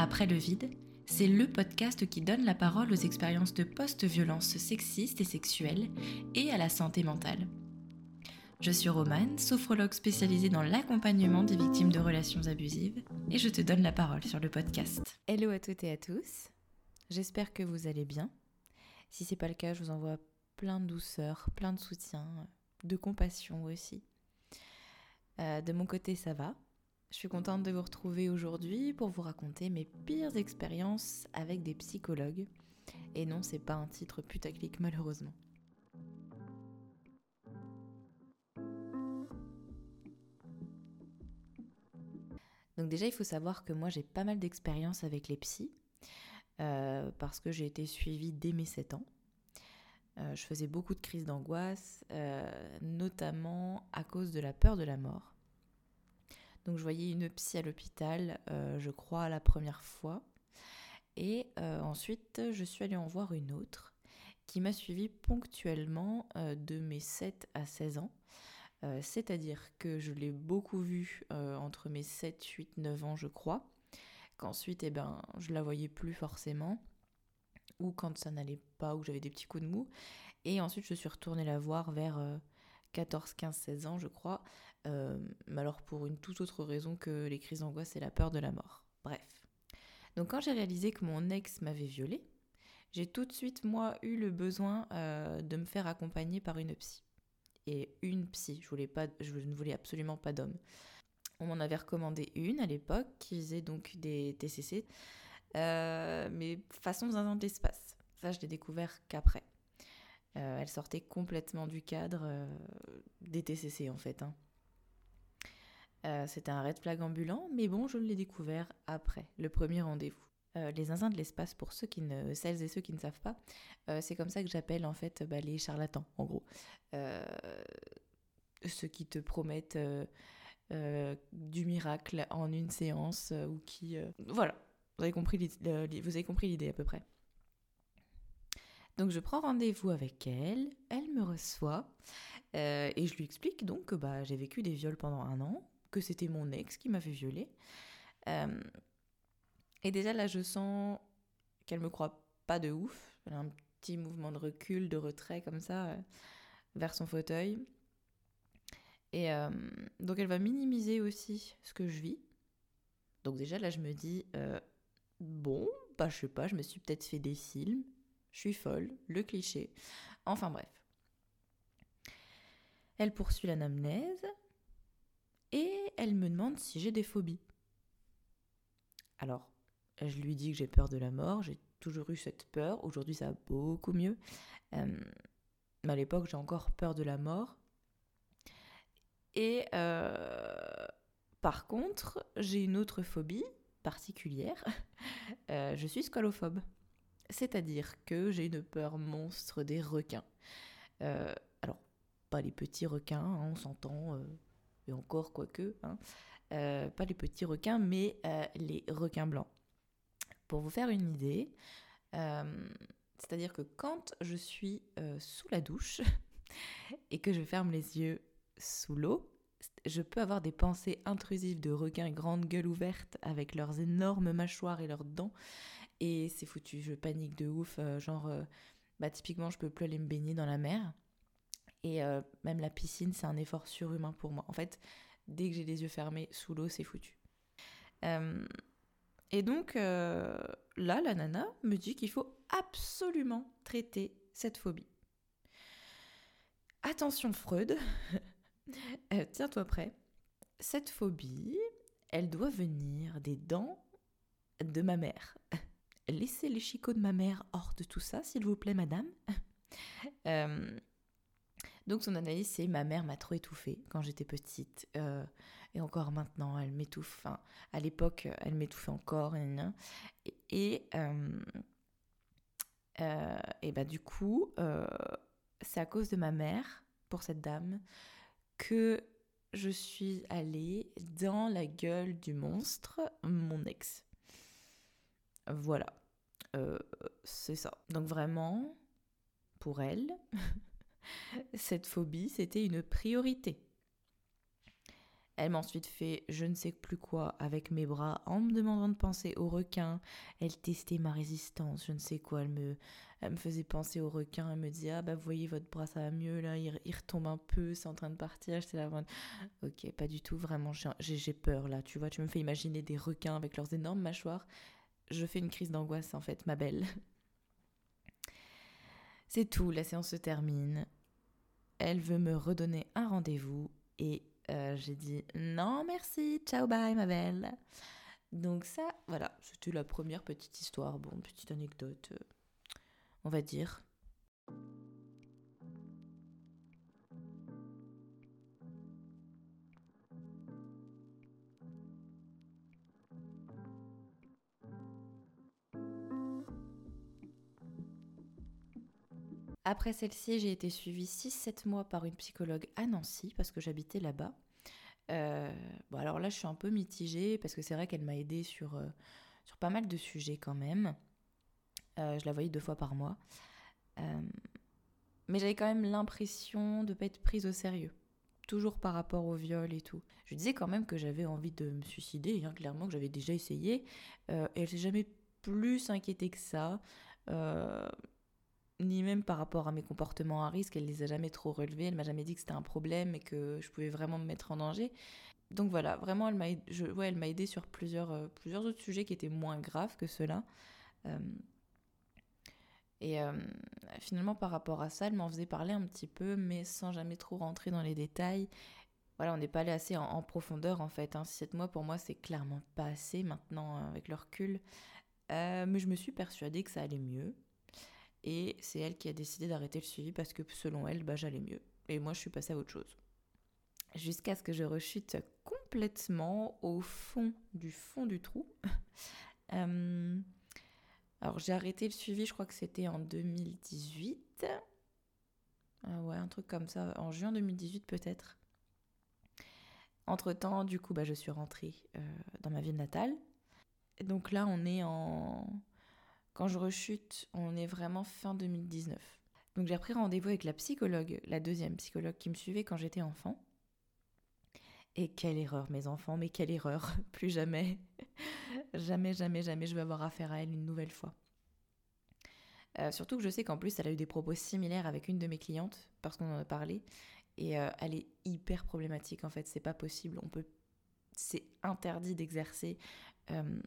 Après le vide, c'est le podcast qui donne la parole aux expériences de post-violence sexistes et sexuelles et à la santé mentale. Je suis Romane, sophrologue spécialisée dans l'accompagnement des victimes de relations abusives, et je te donne la parole sur le podcast. Hello à toutes et à tous, j'espère que vous allez bien. Si c'est pas le cas, je vous envoie plein de douceur, plein de soutien, de compassion aussi. Euh, de mon côté, ça va. Je suis contente de vous retrouver aujourd'hui pour vous raconter mes pires expériences avec des psychologues. Et non, c'est pas un titre putaclic malheureusement. Donc déjà, il faut savoir que moi j'ai pas mal d'expérience avec les psys, euh, parce que j'ai été suivie dès mes 7 ans. Euh, je faisais beaucoup de crises d'angoisse, euh, notamment à cause de la peur de la mort. Donc je voyais une psy à l'hôpital, euh, je crois, la première fois. Et euh, ensuite, je suis allée en voir une autre qui m'a suivie ponctuellement euh, de mes 7 à 16 ans. C'est-à-dire que je l'ai beaucoup vue entre mes 7, 8, 9 ans, je crois. Qu'ensuite, eh ben, je la voyais plus forcément. Ou quand ça n'allait pas, ou j'avais des petits coups de mou. Et ensuite, je suis retournée la voir vers 14, 15, 16 ans, je crois. Euh, mais alors pour une toute autre raison que les crises d'angoisse et la peur de la mort. Bref. Donc quand j'ai réalisé que mon ex m'avait violée, j'ai tout de suite, moi, eu le besoin euh, de me faire accompagner par une psy. Et une psy, je, voulais pas, je ne voulais absolument pas d'homme. On m'en avait recommandé une à l'époque qui faisait donc des TCC, euh, mais façon zinzin de l'espace. Ça, je l'ai découvert qu'après. Elle sortait complètement du cadre des TCC en fait. Hein. Euh, c'était un red flag ambulant, mais bon, je l'ai découvert après le premier rendez-vous. Euh, les zinzins de l'espace, pour ceux qui ne, celles et ceux qui ne savent pas, euh, c'est comme ça que j'appelle en fait bah, les charlatans, en gros. ceux qui te promettent du miracle en une séance ou qui... voilà, vous avez compris l'idée à peu près. Donc je prends rendez-vous avec elle, elle me reçoit et je lui explique donc que bah, j'ai vécu des viols pendant un an, que c'était mon ex qui m'avait violée. Euh, et déjà là, je sens qu'elle me croit pas de ouf. Elle a un petit mouvement de recul, de retrait comme ça, euh, vers son fauteuil. Et euh, donc elle va minimiser aussi ce que je vis. Donc déjà là, je me dis, bon, bah je sais pas, je me suis peut-être fait des films. Je suis folle, le cliché. Enfin bref. Elle poursuit l'anamnèse et elle me demande si j'ai des phobies. Alors, je lui dis que j'ai peur de la mort, j'ai toujours eu cette peur, aujourd'hui ça va beaucoup mieux. Euh, mais à l'époque, j'ai encore peur de la mort. Et euh, par contre, j'ai une autre phobie particulière. Euh, je suis scolophobe. C'est-à-dire que j'ai une peur monstre des requins. alors, pas les petits requins, hein, on s'entend, et encore quoique, hein, euh, pas les petits requins, mais euh, les requins blancs. Pour vous faire une idée, euh, c'est-à-dire que quand je suis sous la douche et que je ferme les yeux sous l'eau, je peux avoir des pensées intrusives de requins grande gueule ouverte avec leurs énormes mâchoires et leurs dents. Et c'est foutu, je panique de ouf. genre, bah, typiquement, je peux plus aller me baigner dans la mer. Et euh, même la piscine, c'est un effort surhumain pour moi. En fait, dès que j'ai les yeux fermés sous l'eau, c'est foutu. Euh, et donc, euh, là, la nana me dit qu'il faut absolument traiter cette phobie. Attention Freud, tiens-toi prêt. Cette phobie, elle doit venir des dents de ma mère. Laissez les chicots de ma mère hors de tout ça, s'il vous plaît, madame. Donc son analyse, c'est ma mère m'a trop étouffée quand j'étais petite. Euh, et encore maintenant, elle m'étouffe. Enfin, à l'époque, elle m'étouffait encore. Et, et, euh, euh, bah, du coup, c'est à cause de ma mère, pour cette dame, que je suis allée dans la gueule du monstre, mon ex. Voilà. c'est ça. Donc vraiment, pour elle, cette phobie, c'était une priorité. Elle m'a ensuite fait je ne sais plus quoi avec mes bras en me demandant de penser au requin. Elle testait ma résistance, je ne sais quoi. Elle me, elle me faisait penser au requin. Elle me disait Ah bah vous voyez, votre bras ça va mieux là, il, retombe un peu, c'est en train de partir. J'étais là, ok, pas du tout, vraiment, j'ai peur là. Tu vois, tu me fais imaginer des requins avec leurs énormes mâchoires. Je fais une crise d'angoisse en fait, ma belle. C'est tout, la séance se termine. Elle veut me redonner un rendez-vous et euh, j'ai dit non merci, ciao bye ma belle. Donc ça, voilà, c'était la première petite histoire, bon, petite anecdote, euh, on va dire. Après celle-ci, j'ai été suivie 6-7 mois par une psychologue à Nancy parce que j'habitais là-bas. Euh, bon, alors là, je suis un peu mitigée parce que c'est vrai qu'elle m'a aidée sur, euh, sur pas mal de sujets quand même. Euh, je la voyais deux fois par mois. mais j'avais quand même l'impression de ne pas être prise au sérieux. Toujours par rapport au viol et tout. Je disais quand même que j'avais envie de me suicider, hein, clairement que j'avais déjà essayé. et elle s'est jamais plus inquiétée que ça ni même par rapport à mes comportements à risque, elle les a jamais trop relevés, elle m'a jamais dit que c'était un problème et que je pouvais vraiment me mettre en danger. Donc voilà, vraiment, elle m'a aidé sur plusieurs, euh, plusieurs autres sujets qui étaient moins graves que ceux-là. Euh, et euh, finalement, par rapport à ça, elle m'en faisait parler un petit peu, mais sans jamais trop rentrer dans les détails. Voilà, on n'est pas allé assez en, profondeur en fait. Hein. 7 mois pour moi, c'est clairement pas assez maintenant avec le recul. mais je me suis persuadée que ça allait mieux. Et c'est elle qui a décidé d'arrêter le suivi parce que selon elle, bah, j'allais mieux. Et moi, je suis passée à autre chose. Jusqu'à ce que je rechute complètement au fond du fond du trou. Euh, alors j'ai arrêté le suivi, je crois que c'était en 2018. Ah ouais, un truc comme ça, en juin 2018 peut-être. Entre-temps, du coup, bah, je suis rentrée euh, dans ma ville natale. Et donc là, on est en quand je rechute, on est vraiment fin 2019. Donc j'ai pris rendez-vous avec la psychologue, la deuxième psychologue qui me suivait quand j'étais enfant. Et quelle erreur, mes enfants, mais quelle erreur. Plus jamais, jamais, jamais, jamais je vais avoir affaire à elle une nouvelle fois. Euh, surtout que je sais qu'en plus, elle a eu des propos similaires avec une de mes clientes, parce qu'on en a parlé. Et euh, elle est hyper problématique, en fait. C'est pas possible. On peut. C'est interdit d'exercer euh,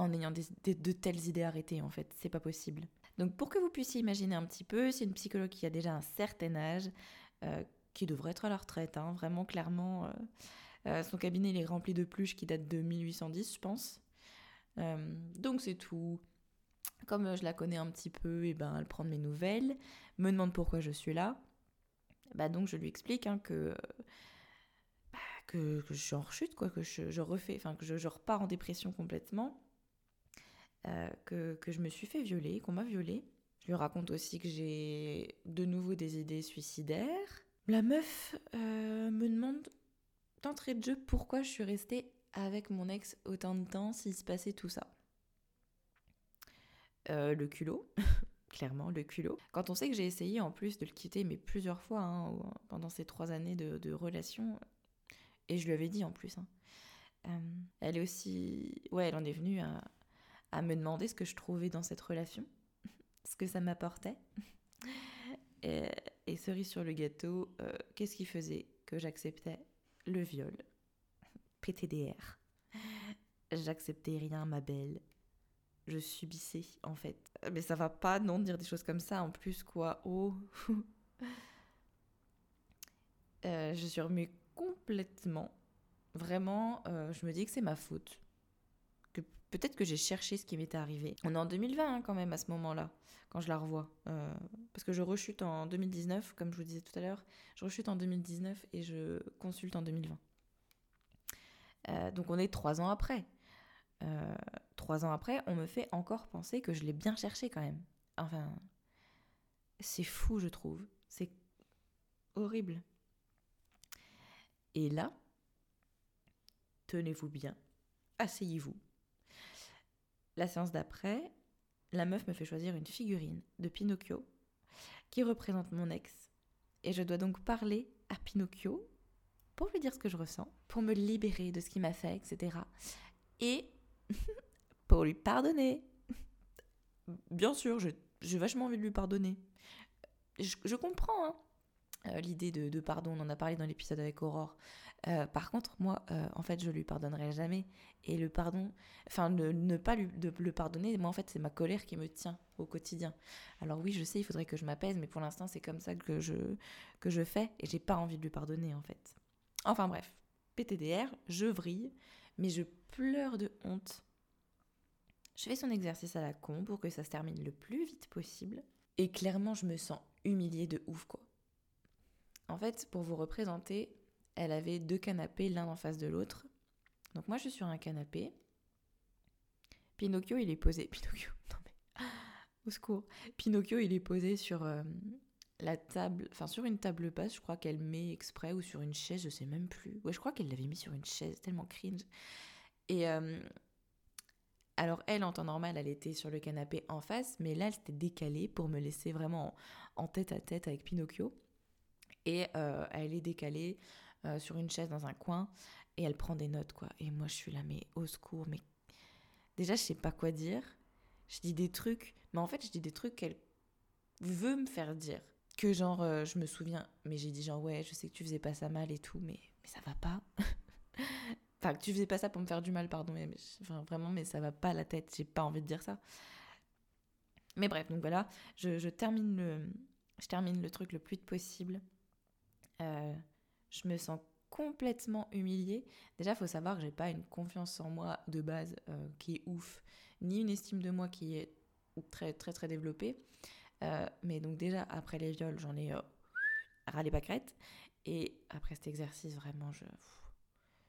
en ayant de telles idées arrêtées, en fait. C'est pas possible. Donc, pour que vous puissiez imaginer un petit peu, c'est une psychologue qui a déjà un certain âge, euh, qui devrait être à la retraite, hein, vraiment clairement. Euh, euh, son cabinet il est rempli de pluches qui datent de 1810, je pense. donc, c'est tout. Comme je la connais un petit peu, et eh ben, elle prend mes nouvelles, me demande pourquoi je suis là. Bah, donc, je lui explique hein, que. Bah, que, je suis en rechute, quoi, que je, refais, enfin que je repars en dépression complètement, euh, que, que, je me suis fait violer, qu'on m'a violée. Je lui raconte aussi que j'ai de nouveau des idées suicidaires. La meuf euh, me demande d'entrée de jeu pourquoi je suis restée avec mon ex autant de temps s'il se passait tout ça. Euh, le culot, clairement le culot. Quand on sait que j'ai essayé en plus de le quitter, mais plusieurs fois hein, pendant ces trois années de, de, relation, et je lui avais dit en plus. Hein. elle est aussi, ouais, elle en est venue à, à me demander ce que je trouvais dans cette relation, ce que ça m'apportait. Et, cerise sur le gâteau, euh, qu'est-ce qui faisait que j'acceptais le viol? PTDR. J'acceptais rien, ma belle. Je subissais, en fait. Mais ça va pas, non, de dire des choses comme ça. En plus, quoi? Oh. euh, je suis remuée complètement. Vraiment, euh, je me dis que c'est ma faute peut-être que j'ai cherché ce qui m'était arrivé. On est en 2020 hein, quand même à ce moment-là, quand je la revois. Euh, parce que je rechute en 2019, comme je vous disais tout à l'heure. Je rechute en 2019 et je consulte en 2020. Euh, donc on est trois ans après. Euh, trois ans après, on me fait encore penser que je l'ai bien cherché quand même. Enfin, c'est fou, je trouve. C'est horrible. Et là, tenez-vous bien, asseyez-vous la séance d'après, la meuf me fait choisir une figurine de Pinocchio qui représente mon ex. Et je dois donc parler à Pinocchio pour lui dire ce que je ressens, pour me libérer de ce qu'il m'a fait, etc. Et pour lui pardonner. Bien sûr, j'ai vachement envie de lui pardonner. Je, comprends hein, euh, l'idée de, pardon, on en a parlé dans l'épisode avec Aurore. Euh, par contre, moi, euh, en fait, je lui pardonnerai jamais. Et le pardon, enfin, ne, pas lui, de, le pardonner, moi, en fait, c'est ma colère qui me tient au quotidien. Alors oui, je sais, il faudrait que je m'apaise, mais pour l'instant, c'est comme ça que je, que je fais, et j'ai pas envie de lui pardonner, en fait. Enfin bref, PTDR, je vrille, mais je pleure de honte. Je fais son exercice à la con pour que ça se termine le plus vite possible. Et clairement, je me sens humiliée de ouf, quoi. En fait, pour vous représenter, elle avait deux canapés l'un en face de l'autre. Donc moi, je suis sur un canapé. Pinocchio, il est posé. Pinocchio, non mais. Au secours. Pinocchio, il est posé sur euh, la table. Enfin, sur une table basse, je crois qu'elle met exprès, ou sur une chaise, je sais même plus. Ouais, je crois qu'elle l'avait mis sur une chaise, tellement cringe. Et. Euh, alors elle, en temps normal, elle était sur le canapé en face, mais là, elle s'était décalée pour me laisser vraiment en, tête à tête avec Pinocchio. Et euh, elle est décalée euh, sur une chaise dans un coin et elle prend des notes, quoi. Et moi, je suis là, mais au secours, mais déjà, je sais pas quoi dire. Je dis des trucs, mais en fait, je dis des trucs qu'elle veut me faire dire. Que genre, euh, je me souviens, mais j'ai dit genre, ouais, je sais que tu faisais pas ça mal et tout, mais, mais ça va pas. enfin, que tu faisais pas ça pour me faire du mal, pardon, mais, vraiment, mais ça va pas la tête, j'ai pas envie de dire ça. Mais bref, donc voilà, je, termine, le, je termine le truc le plus vite possible. Euh, je me sens complètement humiliée. Déjà, il faut savoir que j'ai pas une confiance en moi de base euh, qui est ouf, ni une estime de moi qui est très très très développée. Euh, mais donc déjà, après les viols, j'en ai euh, râlé pâquerette. Et après cet exercice, vraiment, je,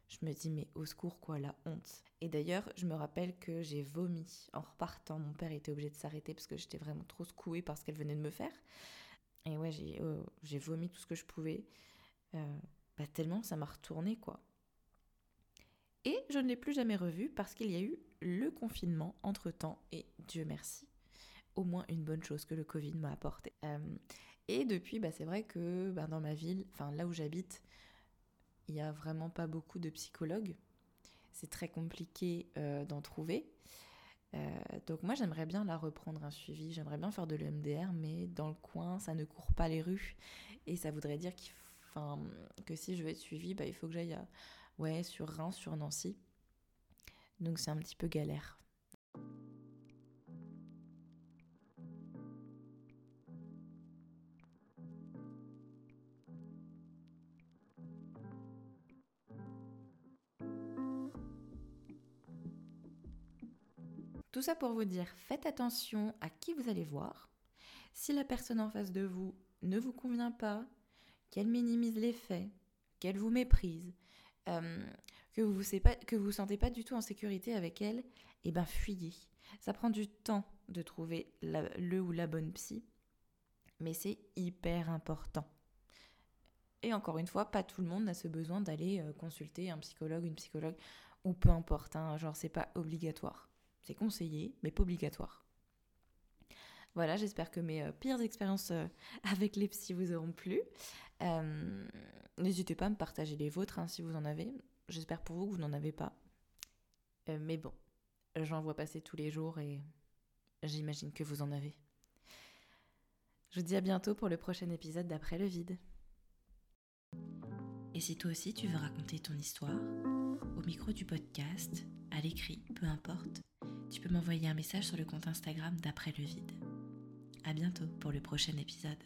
je me dis, mais au secours, quoi, la honte. Et d'ailleurs, je me rappelle que j'ai vomi en repartant. Mon père était obligé de s'arrêter parce que j'étais vraiment trop secouée par ce qu'elle venait de me faire. Et ouais, j'ai vomi tout ce que je pouvais. Euh, bah, tellement ça m'a retourné quoi. Et je ne l'ai plus jamais revu parce qu'il y a eu le confinement entre-temps et Dieu merci, au moins une bonne chose que le Covid m'a apporté. Euh, et depuis, bah, c'est vrai que bah, dans ma ville, enfin là où j'habite, il n'y a vraiment pas beaucoup de psychologues. C'est très compliqué euh, d'en trouver. Donc moi j'aimerais bien la reprendre un suivi, j'aimerais bien faire de l'EMDR, mais dans le coin ça ne court pas les rues et ça voudrait dire que si je veux être suivie, bah, il faut que j'aille ouais, sur Reims, sur Nancy. Donc c'est un petit peu galère. Tout ça pour vous dire, faites attention à qui vous allez voir. Si la personne en face de vous ne vous convient pas, qu'elle minimise les faits, qu'elle vous méprise, euh, que vous ne vous, sentez pas du tout en sécurité avec elle, eh ben fuyez. Ça prend du temps de trouver le ou la bonne psy, mais c'est hyper important. Et encore une fois, pas tout le monde a ce besoin d'aller euh, consulter un psychologue, une psychologue, ou peu importe, hein, genre c'est pas obligatoire. C'est conseillé, mais pas obligatoire. Voilà, j'espère que mes euh, pires expériences avec les psys vous auront plu. Euh, n'hésitez pas à me partager les vôtres hein, si vous en avez. J'espère pour vous que vous n'en avez pas. Euh, mais bon, j'en vois passer tous les jours et j'imagine que vous en avez. Je vous dis à bientôt pour le prochain épisode d'Après le vide. Et si toi aussi tu veux raconter ton histoire, au micro du podcast, à l'écrit, peu importe, tu peux m'envoyer un message sur le compte Instagram d'Après le vide. À bientôt pour le prochain épisode.